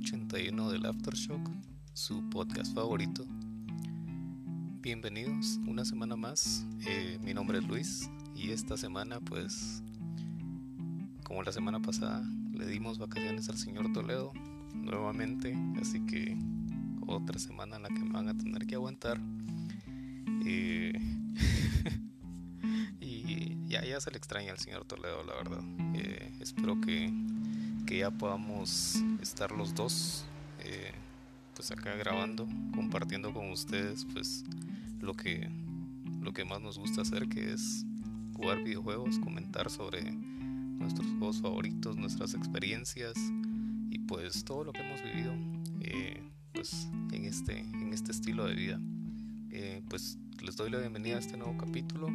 81 del Aftershock, su podcast favorito. Bienvenidos una semana más. Eh, mi nombre es Luis y esta semana, pues, como la semana pasada, le dimos vacaciones al señor Toledo nuevamente, así que otra semana en la que me van a tener que aguantar. Eh, y ya, ya se le extraña al señor Toledo, la verdad. Eh, espero que que ya podamos estar los dos eh, pues acá grabando compartiendo con ustedes pues lo que lo que más nos gusta hacer que es jugar videojuegos comentar sobre nuestros juegos favoritos nuestras experiencias y pues todo lo que hemos vivido eh, pues en este en este estilo de vida eh, pues les doy la bienvenida a este nuevo capítulo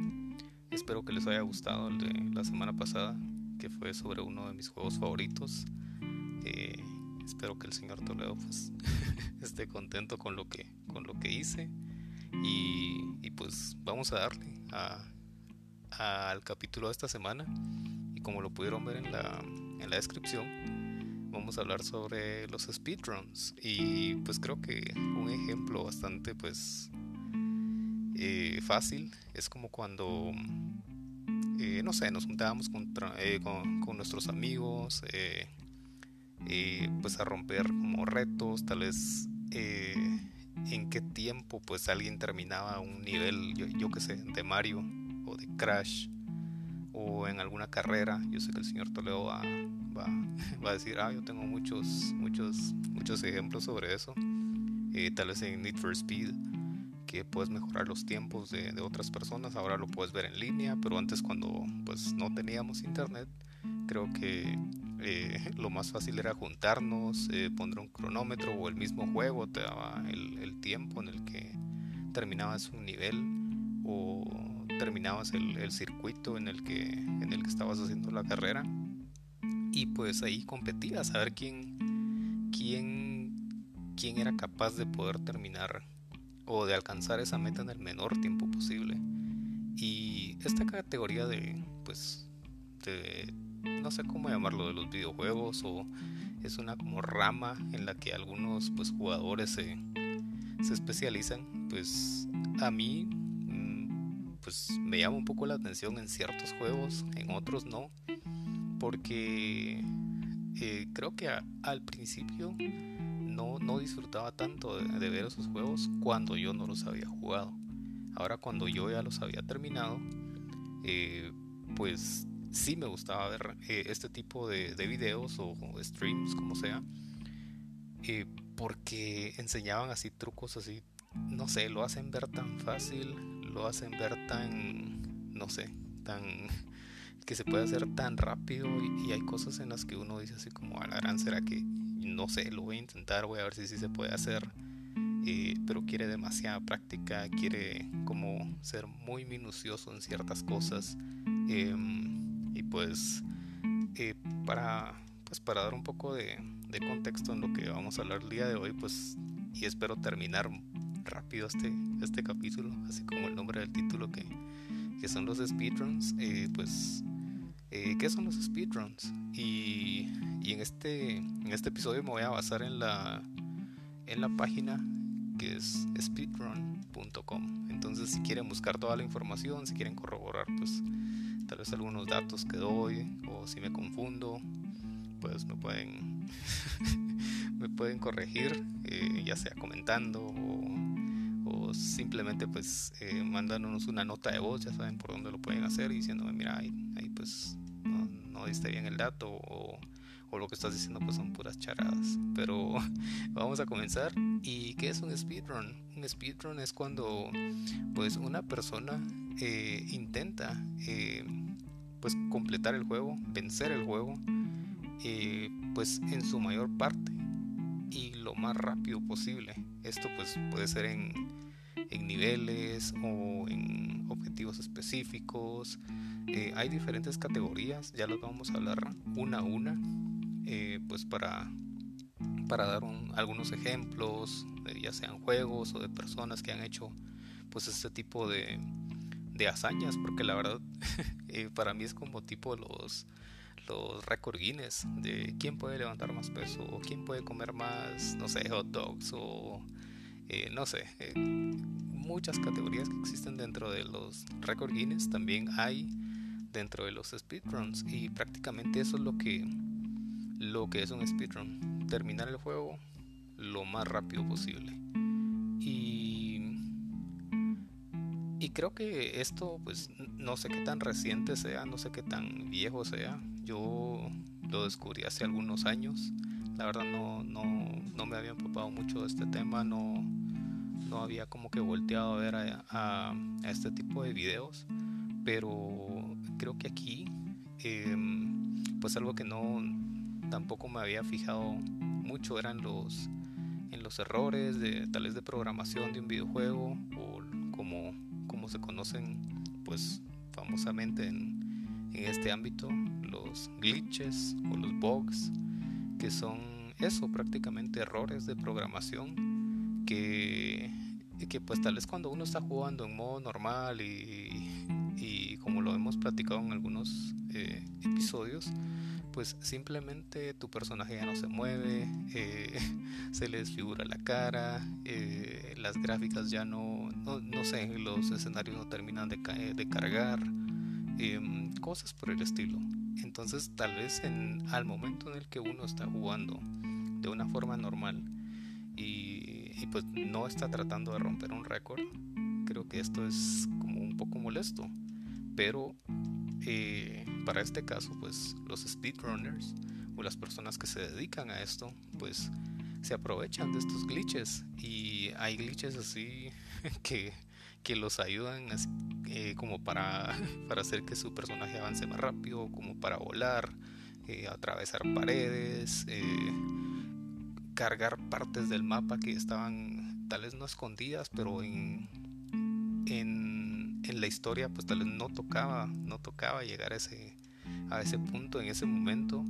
espero que les haya gustado el de la semana pasada que fue sobre uno de mis juegos favoritos. Espero que el señor Toledo pues, esté contento con lo que, con lo que hice. Y, pues vamos a darle al capítulo de esta semana. Y como lo pudieron ver en la, en la descripción, vamos a hablar sobre los speedruns. Y pues creo que un ejemplo bastante pues eh, fácil es como cuando eh, no sé, nos juntábamos eh, con, nuestros amigos, eh, pues a romper como retos, tal vez en qué tiempo pues alguien terminaba un nivel, yo, yo que sé, de Mario o de Crash o en alguna carrera. Yo sé que el señor Toledo va, va, va a decir, ah, yo tengo muchos, muchos, muchos ejemplos sobre eso. tal vez en Need for Speed que puedes mejorar los tiempos de, otras personas, ahora lo puedes ver en línea, pero antes cuando pues no teníamos internet, creo que eh, lo más fácil era juntarnos, eh, poner un cronómetro o el mismo juego te daba el, tiempo en el que terminabas un nivel o terminabas el, circuito en el, que, en el que estabas haciendo la carrera y pues ahí competías a ver quién, quién, quién era capaz de poder terminar o de alcanzar esa meta en el menor tiempo posible. Y esta categoría de, pues, de, no sé cómo llamarlo, de los videojuegos o es una como rama en la que algunos pues jugadores se, se especializan, pues a mí mm, pues me llama un poco la atención en ciertos juegos, en otros no, porque eh, creo que al principio no, no disfrutaba tanto de, ver esos juegos cuando yo no los había jugado. Ahora cuando yo ya los había terminado, eh, pues sí me gustaba ver eh, este tipo de, videos o, streams, como sea, eh, porque enseñaban así trucos así, no sé, lo hacen ver tan fácil, lo hacen ver tan, no sé, tan que se puede hacer tan rápido y, hay cosas en las que uno dice así como, a la gran será que no sé, lo voy a intentar, voy a ver si sí se puede hacer. Eh, pero quiere demasiada práctica, quiere como ser muy minucioso en ciertas cosas. Em, pues, eh, para, pues para dar un poco de, contexto en lo que vamos a hablar el día de hoy, pues, y espero terminar rápido este, este capítulo, así como el nombre del título que, que son los speedruns, eh, pues, ¿qué son los speedruns? Y y en este, en este episodio me voy a basar en la, en la página que es speedrun.com. Entonces si quieren buscar toda la información, si quieren corroborar pues tal vez algunos datos que doy o si me confundo, pues me pueden me pueden corregir, eh, ya sea comentando o, simplemente pues eh, mandándonos una nota de voz, ya saben por dónde lo pueden hacer diciéndome mira ahí, ahí pues no, no diste bien el dato o o lo que estás diciendo pues son puras charadas. Pero vamos a comenzar. ¿Y qué es un speedrun? Un speedrun es cuando pues una persona eh, intenta eh, pues completar el juego, vencer el juego, eh, pues en su mayor parte y lo más rápido posible. Esto pues puede ser en, niveles o en objetivos específicos. hay diferentes categorías, ya los vamos a hablar una a una. Pues para, para dar algunos ejemplos, ya sean juegos o de personas que han hecho pues este tipo de, de hazañas, porque la verdad eh, para mí es como tipo los, los récord Guinness de quién puede levantar más peso o quién puede comer más, no sé, hot dogs o eh, no sé, eh, muchas categorías que existen dentro de los récord Guinness también hay dentro de los speedruns y prácticamente eso es lo que lo que es un speedrun, terminar el juego lo más rápido posible. Y creo que esto pues no sé qué tan reciente sea, no sé qué tan viejo sea. Yo lo descubrí hace algunos años. La verdad no, no, no me había empapado mucho de este tema, no, no había como que volteado a ver a, a, este tipo de videos. Pero creo que aquí, em, pues algo que no tampoco me había fijado mucho eran los en los errores de tales de programación de un videojuego o se conocen pues famosamente en, este ámbito, los glitches o los bugs, que son eso, prácticamente errores de programación que, que pues tal vez cuando uno está jugando en modo normal y, y como lo hemos platicado en algunos eh, episodios, pues simplemente tu personaje ya no se mueve, eh, se le desfigura la cara, eh, las gráficas ya no, no, sé, los escenarios no terminan de, de cargar, em, cosas por el estilo. Entonces tal vez en, al momento en el que uno está jugando de una forma normal y, y pues no está tratando de romper un récord, creo que esto es como un poco molesto. Pero eh, para este caso, pues los speedrunners o las personas que se dedican a esto, pues se aprovechan de estos glitches y hay glitches así que, que los ayudan eh, como para, para hacer que su personaje avance más rápido, como para volar, eh, atravesar paredes, cargar partes del mapa que estaban tal vez no escondidas, pero en, en en la historia pues tal vez no tocaba, no tocaba llegar a ese, a ese punto en ese momento,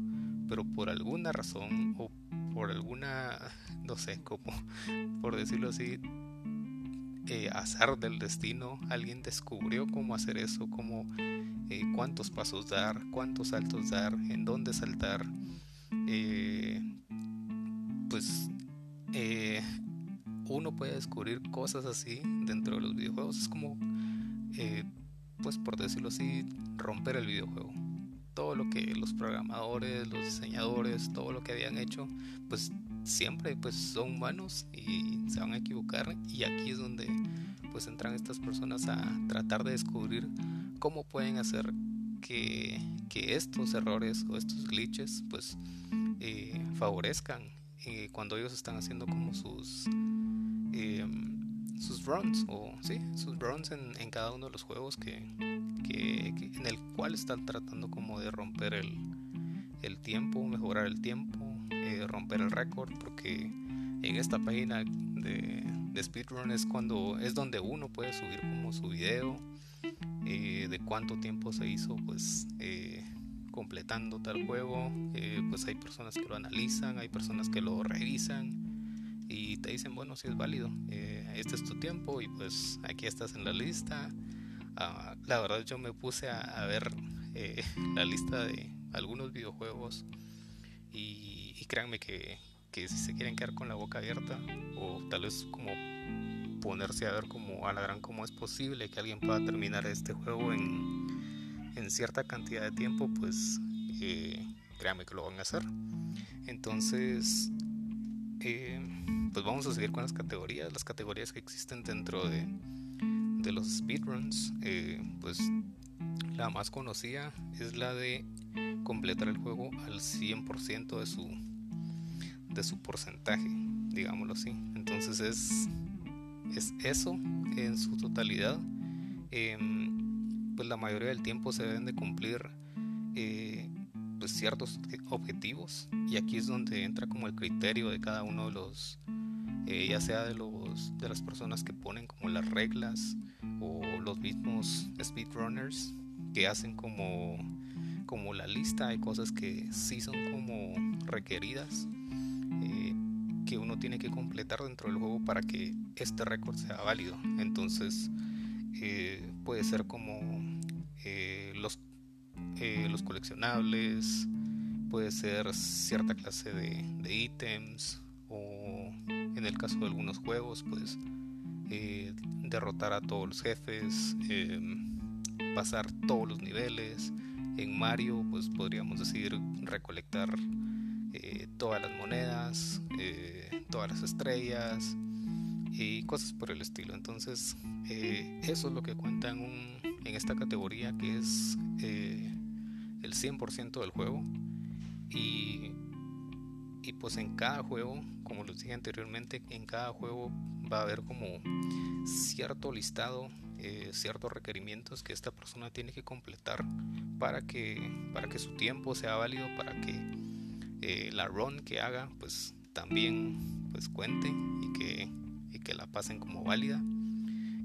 pero por alguna razón o por alguna, no sé, como por decirlo así, eh, azar del destino, alguien descubrió cómo hacer eso, cómo, eh, cuántos pasos dar, cuántos saltos dar, en dónde saltar. Eh, pues uno puede descubrir cosas así dentro de los videojuegos. Es como eh, pues por decirlo así, romper el videojuego. Todo lo que los programadores, los diseñadores, todo lo que habían hecho, pues siempre pues son humanos y se van a equivocar. Y aquí es donde pues entran estas personas a tratar de descubrir cómo pueden hacer que, que estos errores o estos glitches pues eh, favorezcan eh, cuando ellos están haciendo como sus sus runs o sí, sus runs en, cada uno de los juegos que, que, en el cual están tratando como de romper el, el tiempo, mejorar el tiempo, eh, romper el récord, porque en esta página de, de, speedrun es cuando es donde uno puede subir como su video eh, de cuánto tiempo se hizo pues eh, completando tal juego pues hay personas que lo analizan hay personas que lo revisan y te dicen, bueno, si es válido, eh, este es tu tiempo y pues aquí estás en la lista. Ah, la verdad yo me puse a, ver eh, la lista de algunos videojuegos y, y créanme que, que, si se quieren quedar con la boca abierta o tal vez como ponerse a ver como a la gran cómo es posible que alguien pueda terminar este juego en, en cierta cantidad de tiempo, pues eh, créanme que lo van a hacer. Entonces, eh, pues vamos a seguir con las categorías, las categorías que existen dentro de, de los speedruns. Eh, pues la más conocida es la de completar el juego al 100% de su, de su porcentaje, digámoslo así. Entonces es, es eso en su totalidad. Em, pues la mayoría del tiempo se deben de cumplir eh, pues ciertos objetivos y aquí es donde entra como el criterio de cada uno de los eh, ya sea de, los, de las personas que ponen como las reglas o los mismos speedrunners que hacen como, como la lista de cosas que sí son como requeridas eh, que uno tiene que completar dentro del juego para que este récord sea válido. Entonces eh, puede ser como los eh, los coleccionables, puede ser cierta clase de, ítems o en el caso de algunos juegos pues derrotar a todos los jefes, pasar todos los niveles. En Mario pues podríamos decir recolectar eh, todas las monedas, todas las estrellas y cosas por el estilo. Entonces eso es lo que cuenta en, en esta categoría que es el 100% del juego y, y pues en cada juego, como les dije anteriormente, en cada juego va a haber como cierto listado, eh, ciertos requerimientos que esta persona tiene que completar para que, para que su tiempo sea válido, para que eh, la run que haga pues también pues cuente y que, y que la pasen como válida.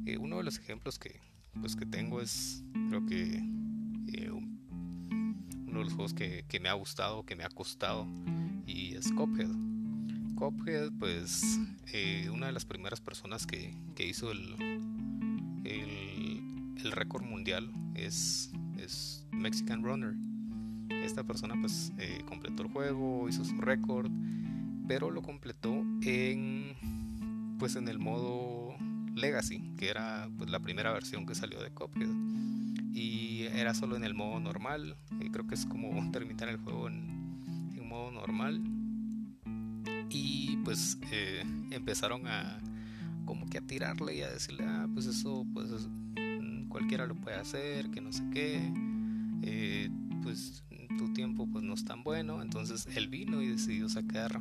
Eh, uno de los ejemplos que, pues, que tengo es creo que uno de los juegos que, me ha gustado, que me ha costado, y es Cophead. Cophead, pues, eh, una de las primeras personas que, hizo el, el, récord mundial es, es Mexican Runner. Esta persona, pues, eh, completó el juego, hizo su récord, pero lo completó en, pues, en el modo Legacy, que era pues, la primera versión que salió de Cophead y era solo en el modo normal. Y creo que es como terminar el juego en, modo normal. Y pues eh, empezaron a como que a tirarle y a decirle, ah, pues eso, pues mm, cualquiera lo puede hacer, que no sé qué. Eh, pues tu tiempo pues no es tan bueno. Entonces él vino y decidió sacar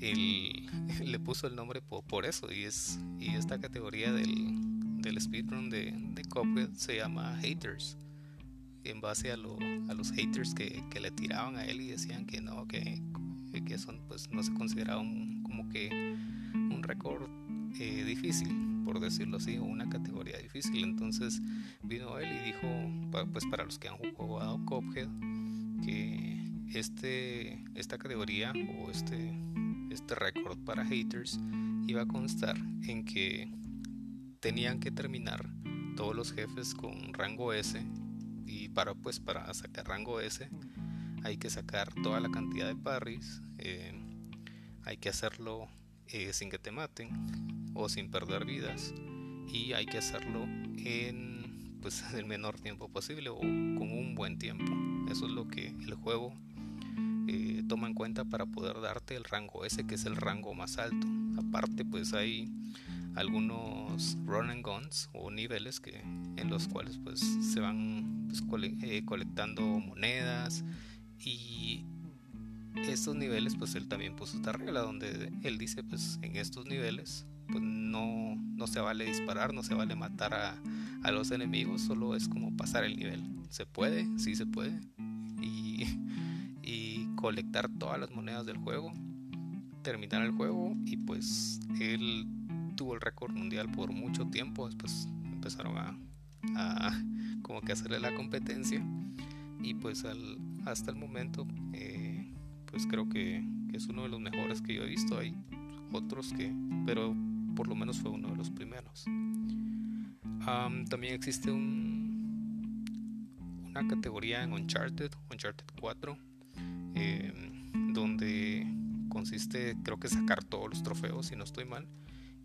el, le puso el nombre por, por eso y es y esta categoría del del speedrun de, de Cuphead se llama Haters. En base a, a los haters que, que, le tiraban a él y decían que no, que, que eso pues, no se consideraba como que un récord eh, difícil, por decirlo así, una categoría difícil. Entonces vino él y dijo, pues para los que han jugado Cuphead, que este, esta categoría o este, este récord para haters iba a constar en que tenían que terminar todos los jefes con rango S y para pues para sacar rango S hay que sacar toda la cantidad de parries eh, hay que hacerlo eh, sin que te maten o sin perder vidas. Y hay que hacerlo en pues el menor tiempo posible o con un buen tiempo. Eso es lo que el juego eh, toma en cuenta para poder darte el rango S que es el rango más alto. Aparte pues hay algunos run and guns o niveles que en los cuales pues se van pues, eh, colectando monedas. Y estos niveles pues él también puso esta regla donde él dice pues en estos niveles pues no, no se vale disparar, no se vale matar a, a los enemigos, solo es como pasar el nivel. Se puede, sí se puede. Y, y colectar todas las monedas del juego, terminar el juego y pues él tuvo el récord mundial por mucho tiempo, después empezaron a, como que hacerle la competencia y pues al, hasta el momento eh, pues creo que, es uno de los mejores que yo he visto, hay otros que, pero por lo menos fue uno de los primeros. también existe un, una categoría en Uncharted, Uncharted 4, em, donde consiste creo que sacar todos los trofeos, si no estoy mal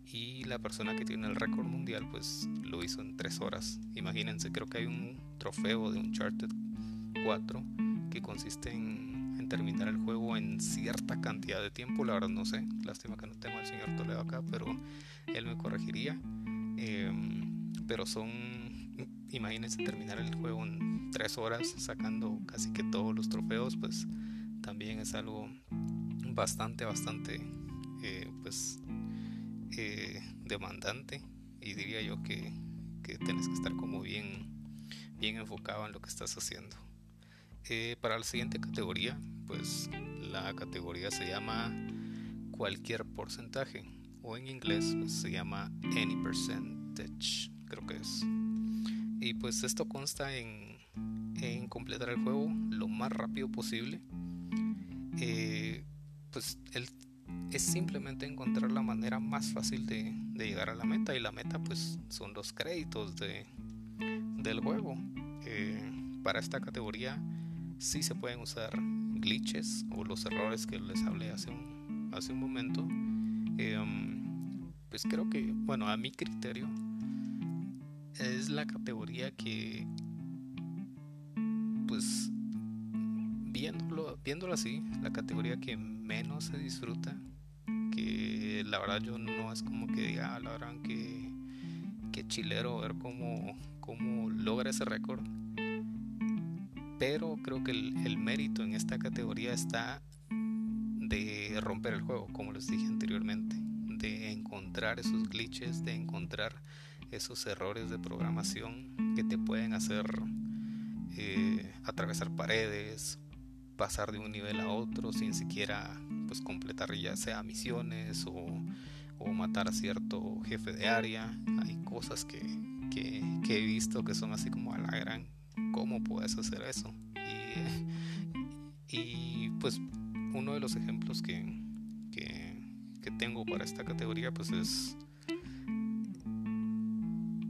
y la persona que tiene el récord mundial pues lo hizo en 3 horas. Imagínense, creo que hay un trofeo de Uncharted 4 que consiste en, terminar el juego en cierta cantidad de tiempo, la verdad no sé, lástima que no tengo al señor Toledo acá, pero él me corregiría. Em, pero son, imagínense terminar el juego en 3 horas sacando casi que todos los trofeos, pues también es algo bastante, bastante, eh, pues eh, demandante y diría yo que, que tienes que estar como bien, bien enfocado en lo que estás haciendo. Eh, para la siguiente categoría, pues la categoría se llama cualquier porcentaje o en inglés pues, se llama any percentage, creo que es. Y pues esto consta en, en completar el juego lo más rápido posible. Eh, pues el es simplemente encontrar la manera más fácil de, llegar a la meta y la meta pues son los créditos de, del juego. Eh, para esta categoría sí se pueden usar glitches o los errores que les hablé hace un, hace un momento. Em, pues creo que, bueno, a mi criterio, es la categoría que, pues, viéndolo, viéndolo así, la categoría que menos se disfruta, que la verdad yo no es como que diga, ah, la verdad que, que chilero ver cómo, cómo logra ese récord. Pero creo que el, mérito en esta categoría está de romper el juego, como les dije anteriormente, de encontrar esos glitches, de encontrar esos errores de programación que te pueden hacer eh, atravesar paredes, pasar de un nivel a otro sin siquiera pues completar ya sea misiones o, matar a cierto jefe de área. Hay cosas que, he visto que son así como a la gran, ¿cómo puedes hacer eso? Y, y pues uno de los ejemplos que, que, tengo para esta categoría pues es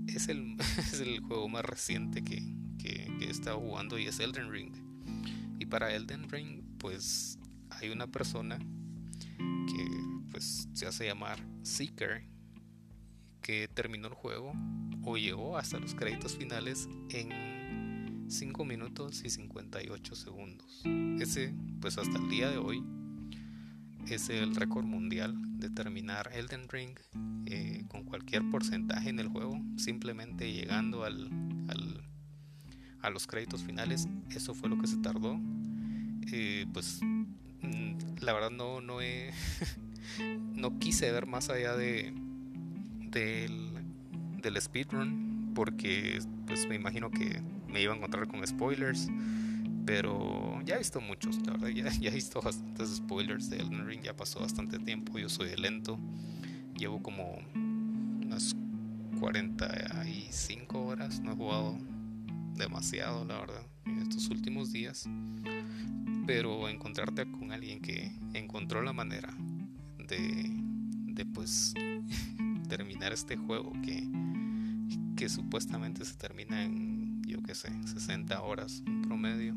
es el, es el juego más reciente que, que, he estado jugando y es Elden Ring. Y para Elden Ring, pues hay una persona que pues se hace llamar Seeker que terminó el juego o llegó hasta los créditos finales en 5 minutos y 58 segundos. Ese, pues hasta el día de hoy, es el récord mundial de terminar Elden Ring eh, con cualquier porcentaje en el juego, simplemente llegando al, a los créditos finales. Eso fue lo que se tardó. Eh, pues mm, la verdad no, no, he, no quise ver más allá de del, del speedrun porque pues me imagino que me iba a encontrar con spoilers pero ya he visto muchos, la verdad, ya, he visto bastantes spoilers de Elden Ring, ya pasó bastante tiempo, yo soy lento, llevo como unas 45 horas, no he jugado demasiado, la verdad, en estos últimos días, pero encontrarte con alguien que encontró la manera de, de pues terminar este juego que, que supuestamente se termina en, yo qué sé, 60 horas en promedio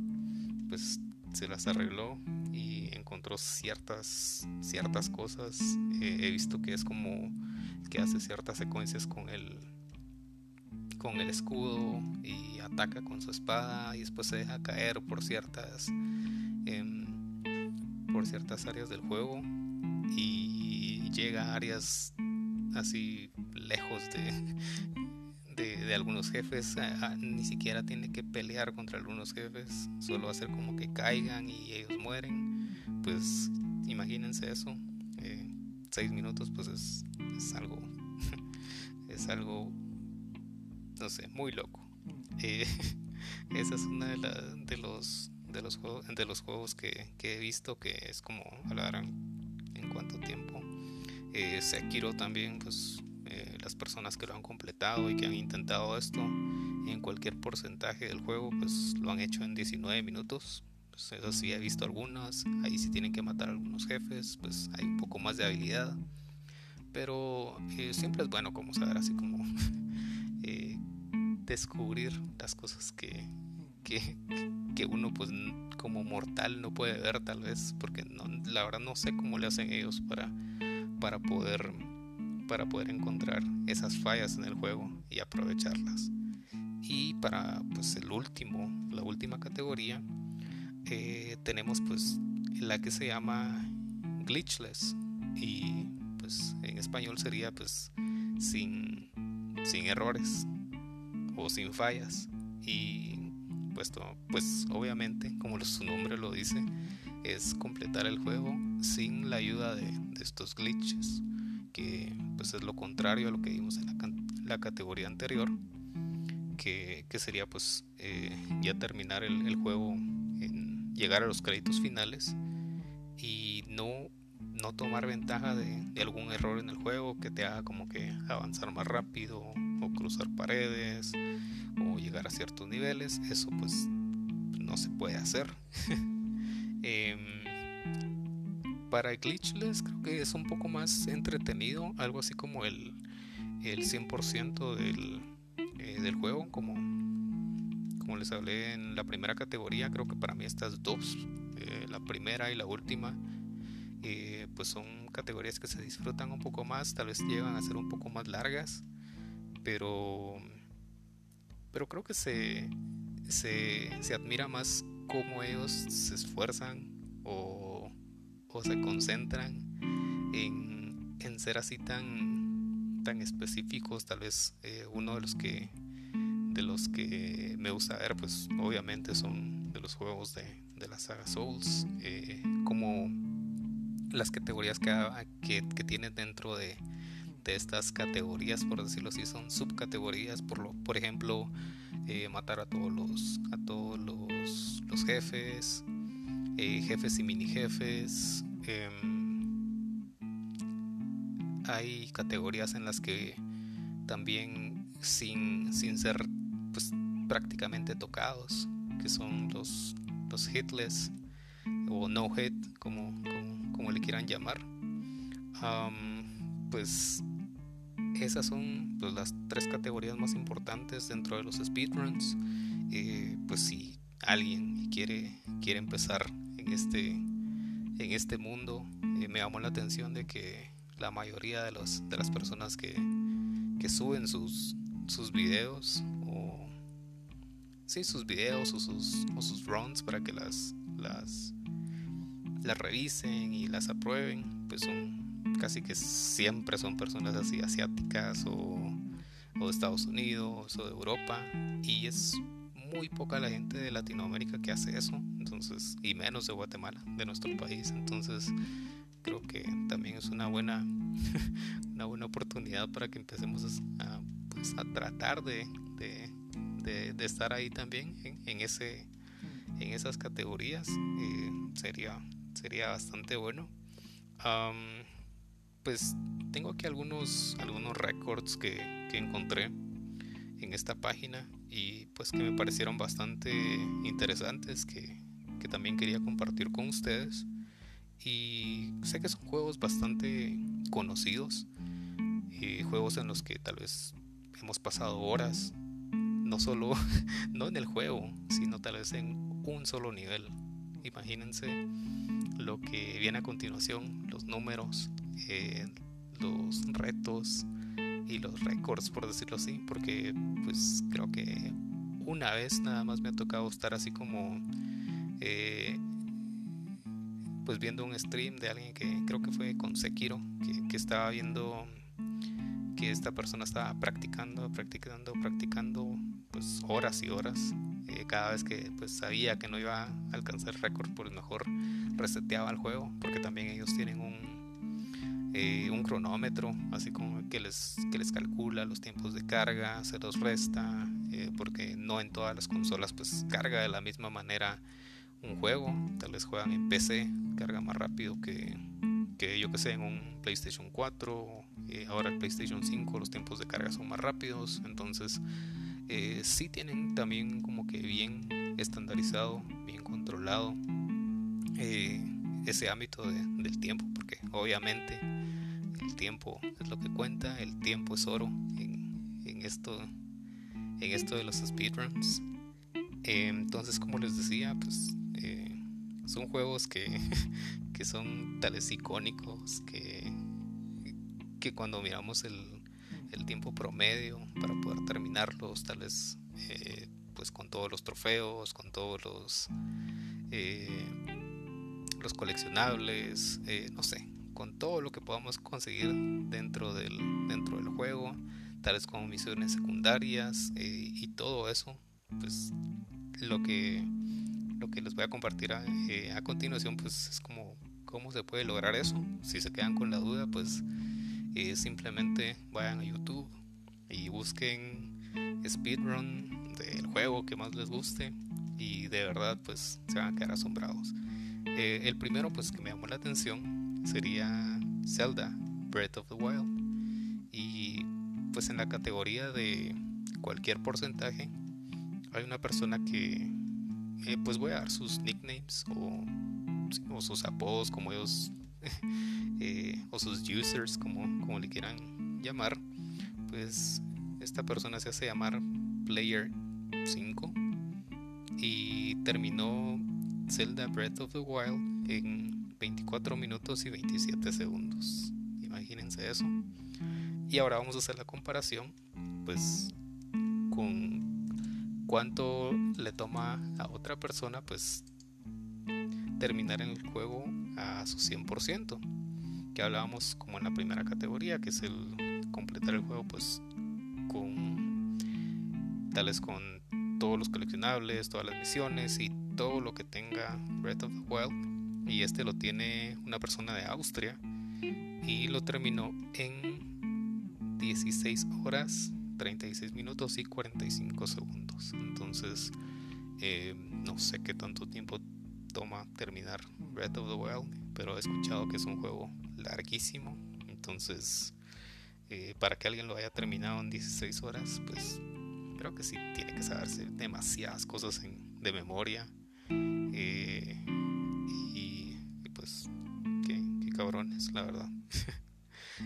pues se las arregló y encontró ciertas ciertas cosas. Eh, he visto que es como que hace ciertas secuencias con el con el escudo y ataca con su espada y después se deja caer por ciertas em, por ciertas áreas del juego y llega a áreas así lejos de de, algunos jefes, ni siquiera tiene que pelear contra algunos jefes, solo hacer como que caigan y ellos mueren. Pues imagínense eso, eh, seis minutos pues es, es algo, es algo, no sé, muy loco. Eh, esa es una de, de los de los juegos de los juegos que, he visto que es como hablarán en cuánto tiempo eh, Sekiro también pues las personas que lo han completado y que han intentado esto en cualquier porcentaje del juego, pues lo han hecho en 19 minutos. Pues eso sí, he visto algunas. Ahí sí tienen que matar a algunos jefes, pues hay un poco más de habilidad. Pero eh, siempre es bueno como saber así como eh, descubrir las cosas que, que, que, uno pues como mortal no puede ver tal vez. Porque no, la verdad no sé cómo le hacen ellos para, para poder para poder encontrar esas fallas en el juego y aprovecharlas. Y para pues el último, la última categoría, eh, tenemos pues la que se llama glitchless. Y pues en español sería pues sin, sin errores o sin fallas. Y pues, pues obviamente como su nombre lo dice es completar el juego sin la ayuda de, de estos glitches que pues es lo contrario a lo que vimos en la, categoría anterior, que, sería pues eh, ya terminar el, juego, en llegar a los créditos finales y no, no tomar ventaja de, algún error en el juego que te haga como que avanzar más rápido o cruzar paredes o llegar a ciertos niveles, eso pues no se puede hacer. Em, para glitchless creo que es un poco más entretenido, algo así como el, el 100% del, eh, del juego, como, como les hablé en la primera categoría, creo que para mí estas dos, eh, la primera y la última, eh, pues son categorías que se disfrutan un poco más, tal vez llegan a ser un poco más largas, pero, pero creo que se, se, se admira más cómo ellos se esfuerzan o, o se concentran en, en, ser así tan, tan específicos, tal vez eh, uno de los que de los que me gusta ver pues obviamente son de los juegos de, de la saga Souls eh, como las categorías que, que, tienen dentro de, de, estas categorías, por decirlo así, son subcategorías, por, lo, por ejemplo, eh, matar a todos los, a todos los, los jefes, eh, jefes y mini jefes. Em, hay categorías en las que también sin, sin ser pues, prácticamente tocados, que son los, los hitless o no hit, como, como, le quieran llamar. pues esas son pues, las tres categorías más importantes dentro de los speedruns. Eh, pues si alguien quiere, quiere empezar en este, en este mundo, eh, me llamó la atención de que la mayoría de, los, de las personas que, que suben sus, sus videos o sí, sus videos o sus, o sus runs para que las, las, las revisen y las aprueben, pues son casi que siempre son personas así asiáticas o, o de Estados Unidos o de Europa y es muy poca la gente de Latinoamérica que hace eso, entonces y menos de Guatemala, de nuestro país, entonces creo que también es una buena una buena oportunidad para que empecemos a, pues, tratar de, de, estar ahí también en, ese en esas categorías eh, sería sería bastante bueno. pues tengo aquí algunos, algunos records que, que, encontré en esta página y pues que me parecieron bastante interesantes que, que también quería compartir con ustedes. Y sé que son juegos bastante conocidos, y juegos en los que tal vez hemos pasado horas, no solo no en el juego, sino tal vez en un solo nivel. Imagínense lo que viene a continuación, los números, eh, los retos y los récords, por decirlo así, porque pues creo que una vez nada más me ha tocado estar así como eh, pues viendo un stream de alguien que creo que fue con Sekiro, que, estaba viendo que esta persona estaba practicando, practicando, practicando pues horas y horas eh, cada vez que pues sabía que no iba a alcanzar récord pues mejor reseteaba el juego porque también ellos tienen un, eh, un cronómetro así como que les, que les calcula los tiempos de carga se los resta eh, porque no en todas las consolas pues carga de la misma manera un juego tal vez juegan en PC carga más rápido que, que yo que sé en un PlayStation 4 ahora el PlayStation 5 los tiempos de carga son más rápidos entonces eh, sí tienen también como que bien estandarizado, bien controlado eh, ese ámbito del tiempo, porque obviamente el tiempo es lo que cuenta, el tiempo es oro en, en esto, en esto de los speedruns. Eh, entonces, como les decía, pues son juegos que, que son tales icónicos que, que cuando miramos el, el tiempo promedio para poder terminarlos, tal vez eh, pues con todos los trofeos, con todos los, eh, los coleccionables, eh, no sé, con todo lo que podamos conseguir dentro del, dentro del juego, tales como misiones secundarias y todo eso, pues lo que, lo que les voy a compartir a, a continuación pues es como cómo se puede lograr eso. Si se quedan con la duda, pues simplemente vayan a YouTube y busquen speedrun del juego que más les guste y de verdad pues se van a quedar asombrados. Eh, el primero pues que me llamó la atención sería Zelda Breath of the Wild y pues en la categoría de cualquier porcentaje hay una persona que eh, pues voy a dar sus nicknames o, o sus apodos como ellos Eh, o sus users, como, como le quieran llamar, pues esta persona se hace llamar Player 5 y terminó Zelda Breath of the Wild en 24 minutos y 27 segundos. Imagínense eso. Y ahora vamos a hacer la comparación, pues, con cuánto le toma a otra persona, pues, terminar en el juego a su 100%. Que hablábamos como en la primera categoría, que es el completar el juego, pues, con tales con todos los coleccionables, todas las misiones y todo lo que tenga Breath of the Wild. Y este lo tiene una persona de Austria y lo terminó en 16 horas, 36 minutos y 45 segundos. Entonces, eh, no sé qué tanto tiempo toma terminar Breath of the Wild, pero he escuchado que es un juego larguísimo. Entonces, eh, para que alguien lo haya terminado en 16 horas, pues creo que sí tiene que saberse demasiadas cosas de memoria. Eh, y, pues, qué, cabrones, la verdad.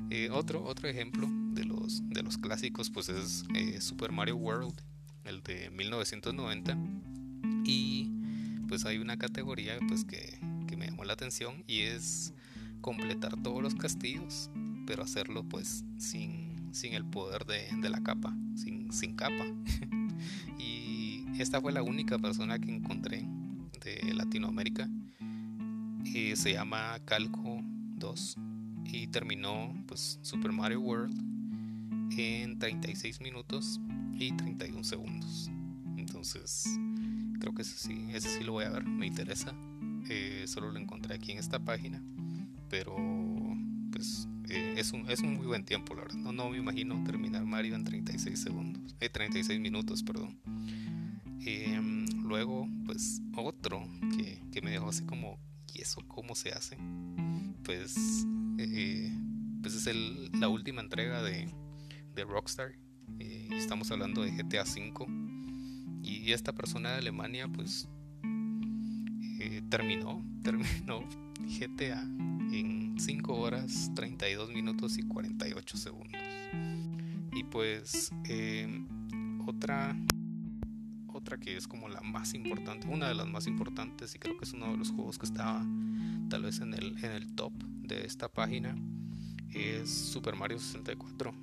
Eh, otro, otro ejemplo de los, de los clásicos pues es eh, Super Mario World, el de 1990. Y pues hay una categoría pues que, que me llamó la atención y es completar todos los castillos, pero hacerlo pues sin, sin el poder de, la capa, sin, sin capa. y esta fue la única persona que encontré de Latinoamérica. y se llama Calco 2 y terminó pues Super Mario World en 36 minutos y 31 segundos. Entonces, creo que ese sí, ese sí lo voy a ver, me interesa. Eh, solo lo encontré aquí en esta página, pero pues eh, es, un, es un muy buen tiempo, la verdad. No, no me imagino terminar Mario en 36 segundos, eh, 36 minutos, perdón. Em, luego, pues otro que, que me dejó así como, ¿y eso cómo se hace? Pues eh, pues es la última entrega de, Rockstar. Eh, estamos hablando de GTA V. Y esta persona de Alemania, pues eh, terminó, terminó GTA en 5 horas, 32 minutos y 48 segundos. Y pues otra otra que es como la más importante, una de las más importantes y creo que es uno de los juegos que estaba tal vez en el, en el top de esta página es Super Mario 64.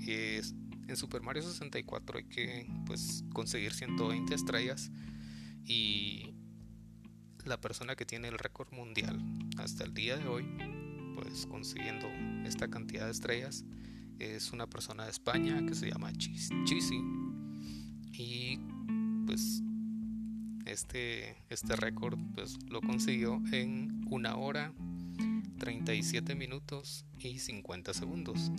Es, en Super Mario 64 hay que pues, conseguir 120 estrellas y la persona que tiene el récord mundial hasta el día de hoy, pues consiguiendo esta cantidad de estrellas, es una persona de España que se llama Chisi y pues este, este récord pues lo consiguió en una hora 37 minutos y 50 segundos.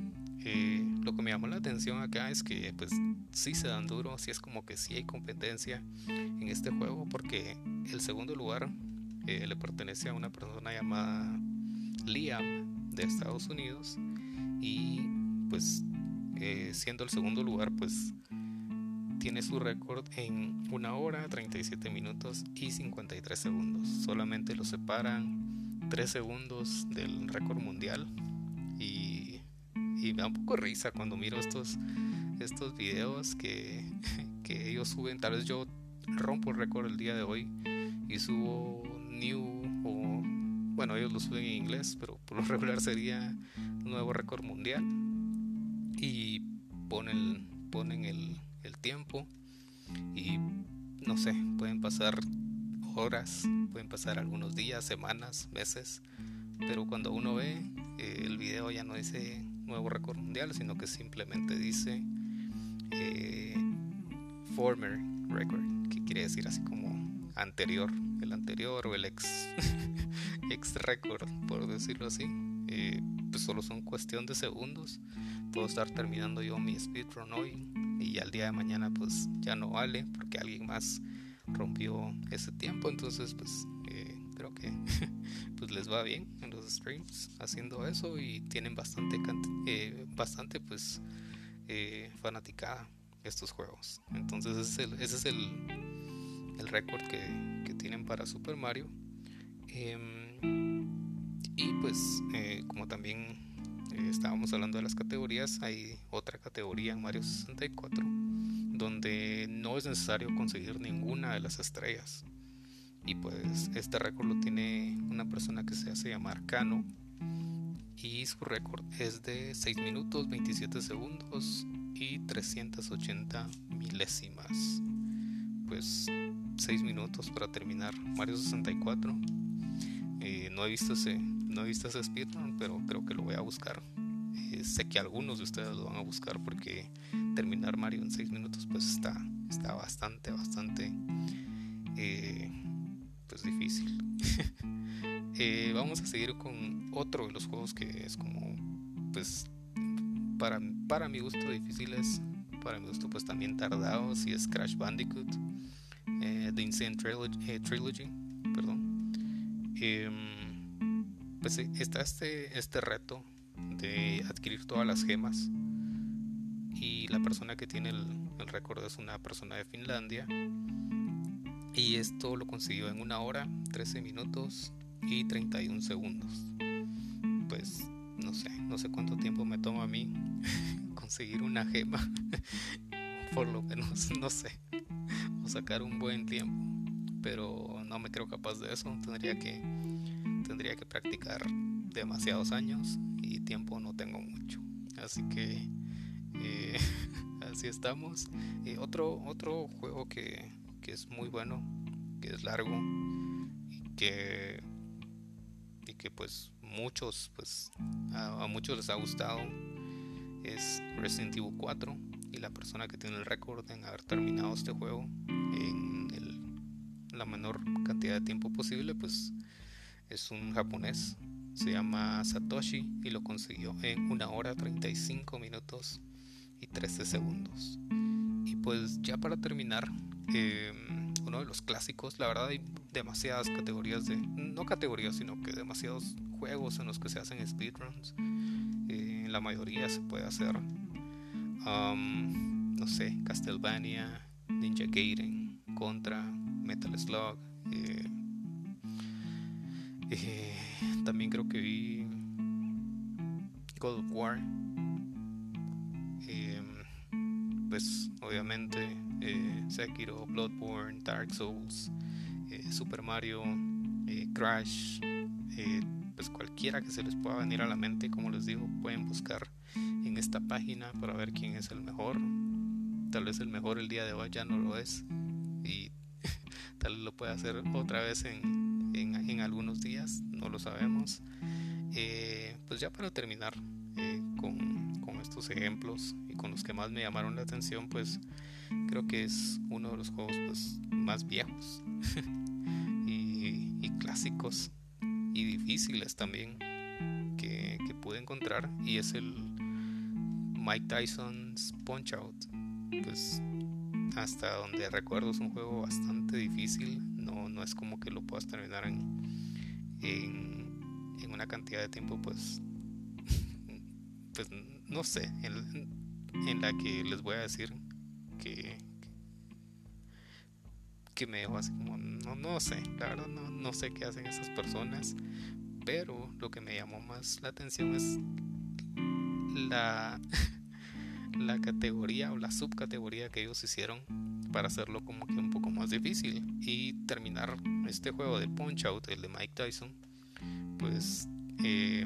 Eh, lo que me llamó la atención acá es que pues sí se dan duro, sí es como que sí hay competencia en este juego porque el segundo lugar eh, le pertenece a una persona llamada Liam de Estados Unidos y pues eh, siendo el segundo lugar pues tiene su récord en una hora 37 minutos y 53 segundos. Solamente lo separan 3 segundos del récord mundial. Y, me da un poco risa cuando miro estos, estos videos que, que ellos suben. Tal vez yo rompo el récord el día de hoy y subo new o bueno ellos lo suben en inglés pero por lo regular sería nuevo récord mundial. Y ponen, ponen el, el tiempo y no sé pueden pasar horas, pueden pasar algunos días, semanas, meses, pero cuando uno ve eh, el video ya no dice nuevo récord mundial, sino que simplemente dice eh, former record, que quiere decir así como anterior, el anterior o el ex, ex record, por decirlo así. Eh, pues solo son cuestión de segundos. Puedo estar terminando yo mi speedrun hoy y al día de mañana pues ya no vale porque alguien más rompió ese tiempo. Entonces pues eh, creo que pues les va bien en los streams haciendo eso y tienen bastante eh, bastante pues eh, fanaticada estos juegos. Entonces ese es el, ese es el, el récord que, que, tienen para Super Mario. Em, y pues como también estábamos hablando de las categorías hay otra categoría en Mario 64 donde no es necesario conseguir ninguna de las estrellas. Y pues este récord lo tiene una persona que se hace llamar Cano. Y su récord es de 6 minutos 27 segundos y 380 milésimas. Pues 6 minutos para terminar Mario 64. Eh, no he visto ese, no he visto ese speedrun, pero creo que lo voy a buscar. Eh, sé que algunos de ustedes lo van a buscar porque terminar Mario en 6 minutos pues está, está bastante, bastante eh, pues difícil. vamos a seguir con otro de los juegos que es como pues para, para mi gusto difíciles, para mi gusto pues también tardados y es Crash Bandicoot. The Insane Trilogy, perdón. Pues está este, este reto de adquirir todas las gemas y la persona que tiene el, el récord es una persona de Finlandia y esto lo consiguió en una hora, 13 minutos y 31 segundos. Pues no sé, no sé cuánto tiempo me toma a mí conseguir una gema, por lo menos, no sé o sacar un buen tiempo, pero no me creo capaz de eso. Tendría que, que practicar demasiados años y tiempo no tengo mucho. Así que eh, así estamos. y otro, otro juego que, que, es muy bueno, que es largo y que, y que pues muchos, pues a muchos les ha gustado es Resident Evil 4 y la persona que tiene el récord en haber terminado este juego en la menor cantidad de tiempo posible, pues es un japonés, se llama Satoshi y lo consiguió en una hora 35 minutos y 13 segundos. Y pues ya para terminar, em, uno de los clásicos, la verdad hay demasiadas categorías de, no categorías, sino que demasiados juegos en los que se hacen speedruns. Eh, la mayoría se puede hacer no sé, Castlevania, Ninja Gaiden, Contra, Metal Slug. Eh, eh, también creo que vi God of War. Em, pues obviamente eh, Sekiro, Bloodborne, Dark Souls, Super Mario, Crash, pues cualquiera que se les pueda venir a la mente, como les digo, pueden buscar en esta página para ver quién es el mejor. Tal vez el mejor el día de hoy ya no lo es y tal vez lo pueda hacer otra vez en, en, algunos días, no lo sabemos. Eh, pues ya para terminar eh, con, con, estos ejemplos y con los que más me llamaron la atención, pues creo que es uno de los juegos pues, más viejos y, y clásicos y difíciles también que, que pude encontrar y es el Mike Tyson's Punch Out. Pues hasta donde recuerdo es un juego bastante difícil. No, es como que lo puedas terminar en, en, una cantidad de tiempo, pues, pues no sé, en, en, la que les voy a decir que, que me dejo así como, no, no sé, la verdad no, no sé qué hacen esas personas, pero lo que me llamó más la atención es la, la categoría o la subcategoría que ellos hicieron para hacerlo como que un poco más difícil y terminar este juego de Punch Out, el de Mike Tyson, pues eh,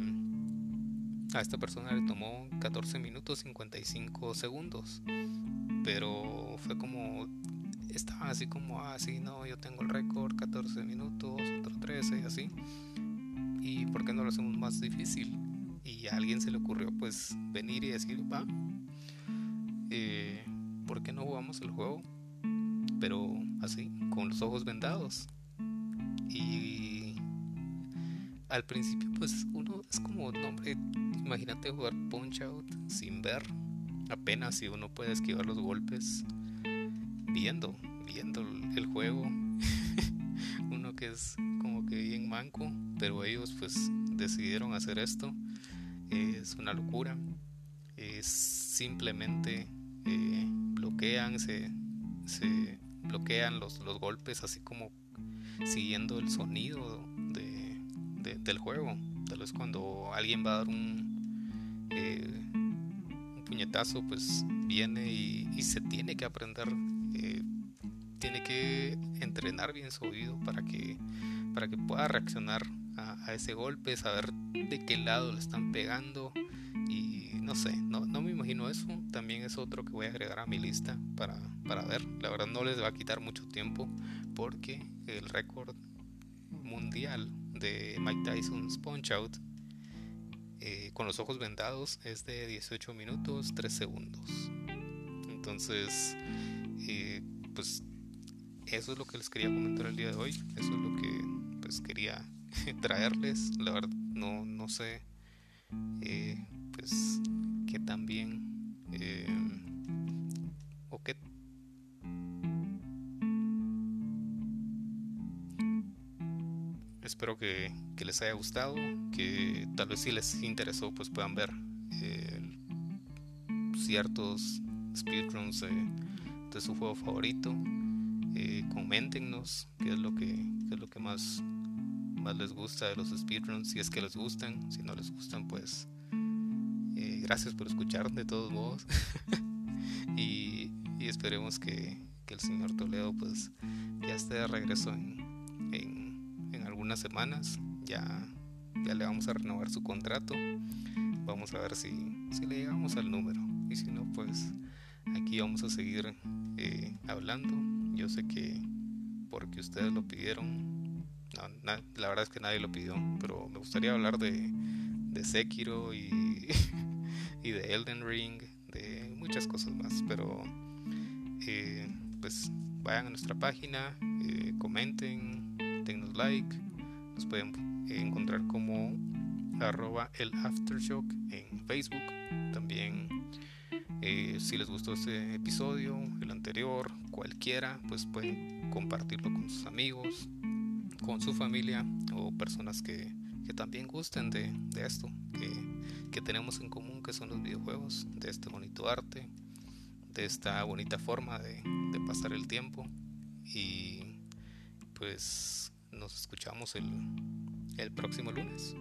a esta persona le tomó 14 minutos 55 segundos, pero fue como estaba así como ah, no, yo tengo el récord 14 minutos, otro 13 y así. ¿Y por qué no lo hacemos más difícil? y a alguien se le ocurrió pues venir y decir, va, eh, ¿por qué no jugamos el juego? Pero así, con los ojos vendados. Y al principio pues uno es como, no hombre, imagínate jugar Punch Out sin ver, apenas si uno puede esquivar los golpes viendo, viendo el juego. uno que es como que bien manco, pero ellos pues decidieron hacer esto es una locura. Es simplemente eh, bloquean, se, se bloquean los, los, golpes así como siguiendo el sonido de, del juego. Tal vez cuando alguien va a dar un, eh, puñetazo pues viene y, se tiene que aprender, eh, tiene que entrenar bien su oído para que, para que pueda reaccionar a, ese golpe, saber de qué lado le están pegando y no sé, no, no, me imagino eso. También es otro que voy a agregar a mi lista para, para ver. La verdad no les va a quitar mucho tiempo porque el récord mundial de Mike Tyson's Punch Out eh, con los ojos vendados es de 18 minutos 3 segundos. Entonces, eh, pues eso es lo que les quería comentar el día de hoy. Eso es lo que pues quería traerles. La verdad, no, no sé, eh, pues que también o qué espero que, les haya gustado, que tal vez si les interesó pues puedan ver eh, ciertos speedruns de su juego favorito. Eh, coméntenos qué es lo que es lo que más más les gusta de los speedruns, si es que les gustan, si no les gustan pues gracias por escuchar de todos modos y, esperemos que, el señor Toledo pues ya esté de regreso en unas semanas ya, ya le vamos a renovar su contrato. Vamos a ver si, si le llegamos al número. Y si no, pues aquí vamos a seguir eh, hablando. Yo sé que porque ustedes lo pidieron, la verdad es que nadie lo pidió, pero me gustaría hablar de, de Sekiro y, y de Elden Ring, de muchas cosas más. Pero eh, pues vayan a nuestra página, eh, comenten, dennos like nos pueden encontrar como arroba el aftershock en Facebook. También eh, si les gustó este episodio, el anterior, cualquiera, pues pueden compartirlo con sus amigos, con su familia o personas que, también gusten de, esto que, tenemos en común, que son los videojuegos, de este bonito arte, de esta bonita forma de, pasar el tiempo. Y pues nos escuchamos el, el próximo lunes.